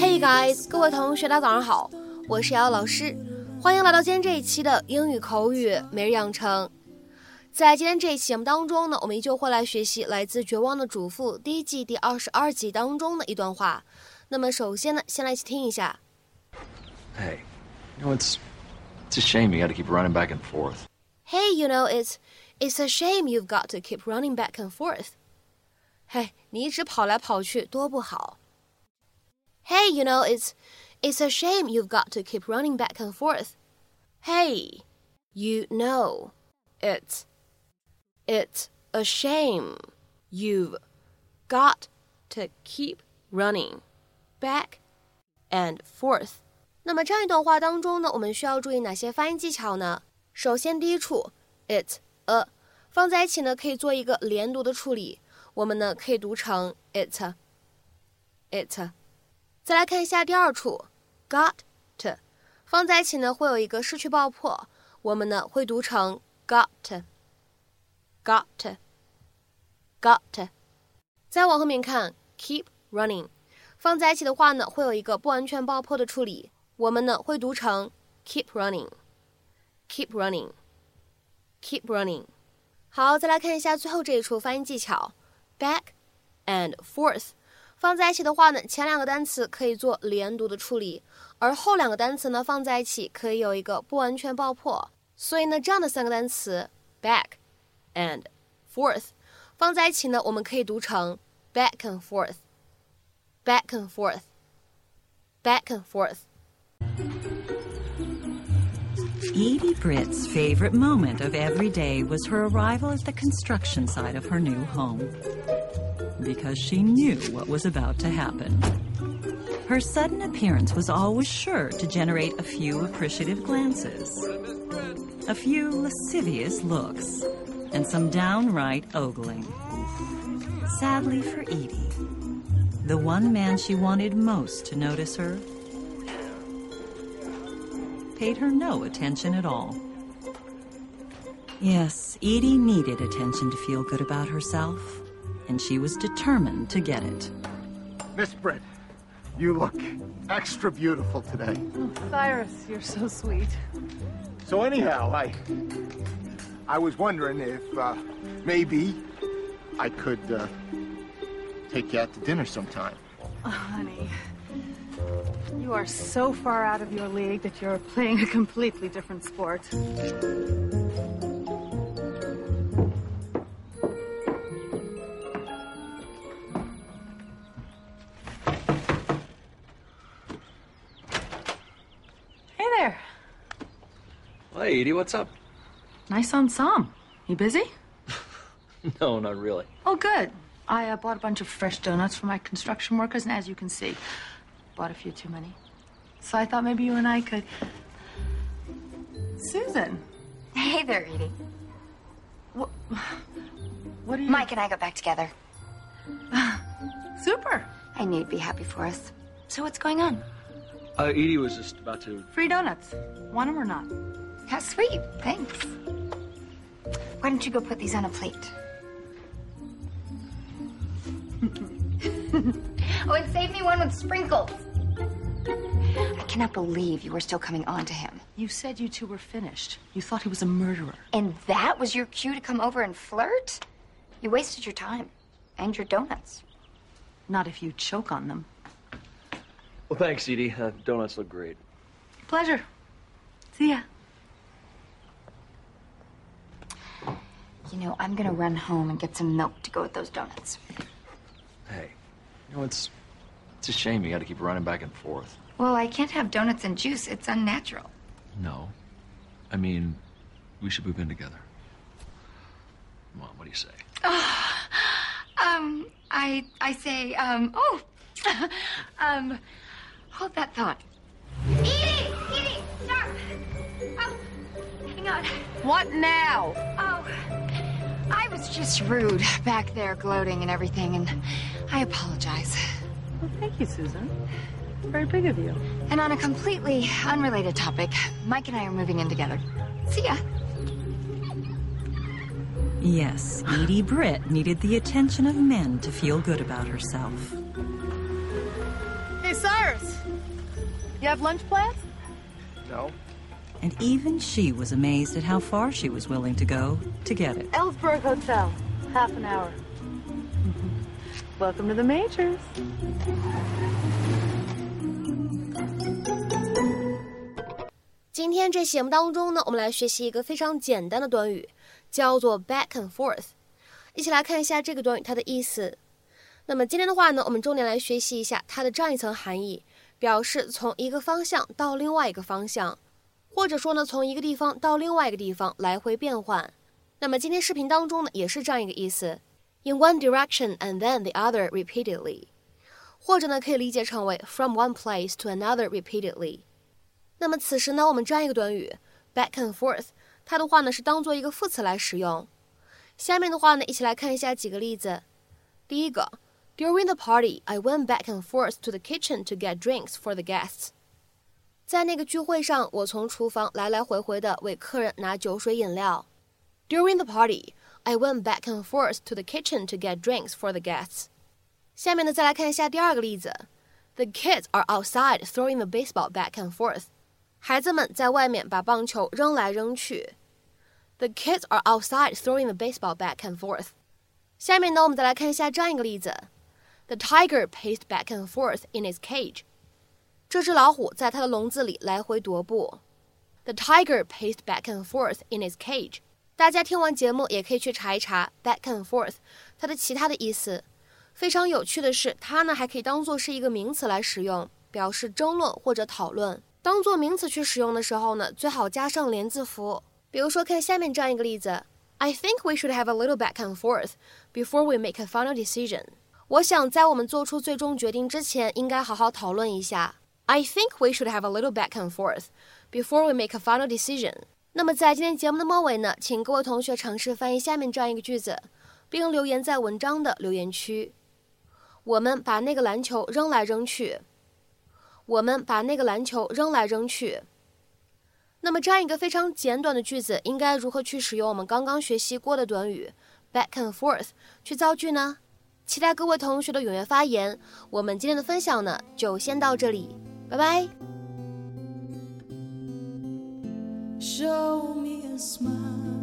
Hey guys，各位同学，大家早上好，我是瑶瑶老师，欢迎来到今天这一期的英语口语每日养成。在今天这一期节目当中呢，我们依旧会来学习来自《绝望的主妇》第一季第二十二集当中的一段话。那么首先呢，先来一起听一下。Hey, you know it's it's a shame you got to keep running back and forth. Hey, you know it's it's a shame you've got to keep running back and forth. 嘿，你一直跑来跑去多不好。Hey, you know it's it's a shame you've got to keep running back and forth. Hey, you know it's it's a shame you've got to keep running back and forth. 那么这样一段话当中呢，我们需要注意哪些发音技巧呢？首先，第一处 it a 放在一起呢，可以做一个连读的处理。我们呢可以读成 it it。 再来看一下第二处。Got 放在一起呢，会有一个失去爆破。我们呢会读成 got got got。再往后面看 keep running，放在一起的话呢，会有一个不完全爆破的处理。我们呢会读成 keep running，keep running，keep running。好，再来看一下最后这一处发音技巧，back and forth，放在一起的话呢，前两个单词可以做连读的处理，而后两个单词呢放在一起可以有一个不完全爆破。所以呢，这样的三个单词 back and forth 放在一起呢，我们可以读成 back and forth，back and forth，back and forth。Edie Britt's favorite moment of every day was her arrival at the construction site of her new home. Because she knew what was about to happen. Her sudden appearance was always sure to generate a few appreciative glances, a few lascivious looks, and some downright ogling. Sadly for Edie, the one man she wanted most to notice her paid her no attention at all. Yes, Edie needed attention to feel good about herself, and she was determined to get it. Miss Britt, you look extra beautiful today. Oh, Cyrus, you're so sweet. So anyhow, I I was wondering if uh, maybe I could uh, take you out to dinner sometime. Oh, honey, you are so far out of your league that you're playing a completely different sport. Edie, what's up? Nice ensemble. You busy? No, not really. Oh, good. I uh, bought a bunch of fresh donuts for my construction workers, and as you can see, bought a few too many. So I thought maybe you and I could. Susan, Hey there, Edie. what, what are you? Mike and I got back together. Super. I knew you'd be happy for us. So what's going on? Uh, Edie was just about to. Free donuts. Want them or not? How sweet. Thanks. Why don't you go put these on a plate? oh, and save me one with sprinkles. I cannot believe you were still coming on to him. You said you two were finished. You thought he was a murderer. And that was your cue to come over and flirt? You wasted your time. And your donuts. Not if you choke on them. Well, thanks, Edie. Uh, donuts look great. Pleasure. See ya. You know, I'm gonna run home and get some milk to go with those donuts. Hey, you know it's it's a shame you got to keep running back and forth. Well, I can't have donuts and juice. It's unnatural. No, I mean, we should move in together. Mom, what do you say? Um, I I say, um, oh, um, hold that thought. Edie, Edie, stop! Oh, hang on. What now? Oh, I was just rude back there, gloating and everything, and I apologize. Well, thank you, Susan. Very big of you. And on a completely unrelated topic, Mike and I are moving in together. See ya. Yes, Edie Britt needed the attention of men to feel good about herself. Hey, Cyrus. You have lunch plans? No. And even she was amazed at how far she was willing to go to get it. Ellsberg Hotel. Half an hour. Welcome to the Majors. 今天这节目当中呢，我们来学习一个非常简单的短语，叫做 back and forth。一起来看一下这个短语它的意思。那么今天的话呢，我们重点来学习一下它的这样一层含义，表示从一个方向到另外一个方向，或者说呢从一个地方到另外一个地方来回变换。那么今天视频当中呢也是这样一个意思，in one direction and then the other repeatedly，或者呢可以理解成为 from one place to another repeatedly。那么此时呢，我们这样一个短语 back and forth，它的话呢是当做一个副词来使用。下面的话呢，一起来看一下几个例子。第一个，During the party, I went back and forth to the kitchen to get drinks for the guests。 在那个聚会上，我从厨房来来回回的为客人拿酒水饮料。During the party, I went back and forth to the kitchen to get drinks for the guests。下面呢，再来看一下第二个例子。The kids are outside throwing the baseball back and forth。孩子们在外面把棒球扔来扔去。The kids are outside throwing the baseball back and forth。下面呢，我们再来看一下这样一个例子：The tiger paced back and forth in its cage。 这只老虎在它的笼子里来回踱步。The tiger paced back and forth in its cage。大家听完节目也可以去查一查 back and forth 它的其他的意思。非常有趣的是，它呢还可以当做是一个名词来使用，表示争论或者讨论。当做名词去使用的时候呢，最好加上连字符。比如说，看下面这样一个例子：I think we should have a little back and forth before we make a final decision。我想在我们做出最终决定之前，应该好好讨论一下。I think we should have a little back and forth before we make a final decision。那么在今天节目的末尾呢，请各位同学尝试翻译下面这样一个句子，并留言在文章的留言区。我们把那个篮球扔来扔去。我们把那个篮球扔来扔去。那么这样一个非常简短的句子，应该如何去使用我们刚刚学习过的短语 back and forth 去造句呢？期待各位同学的踊跃发言。我们今天的分享呢，就先到这里，拜拜。Show me a smile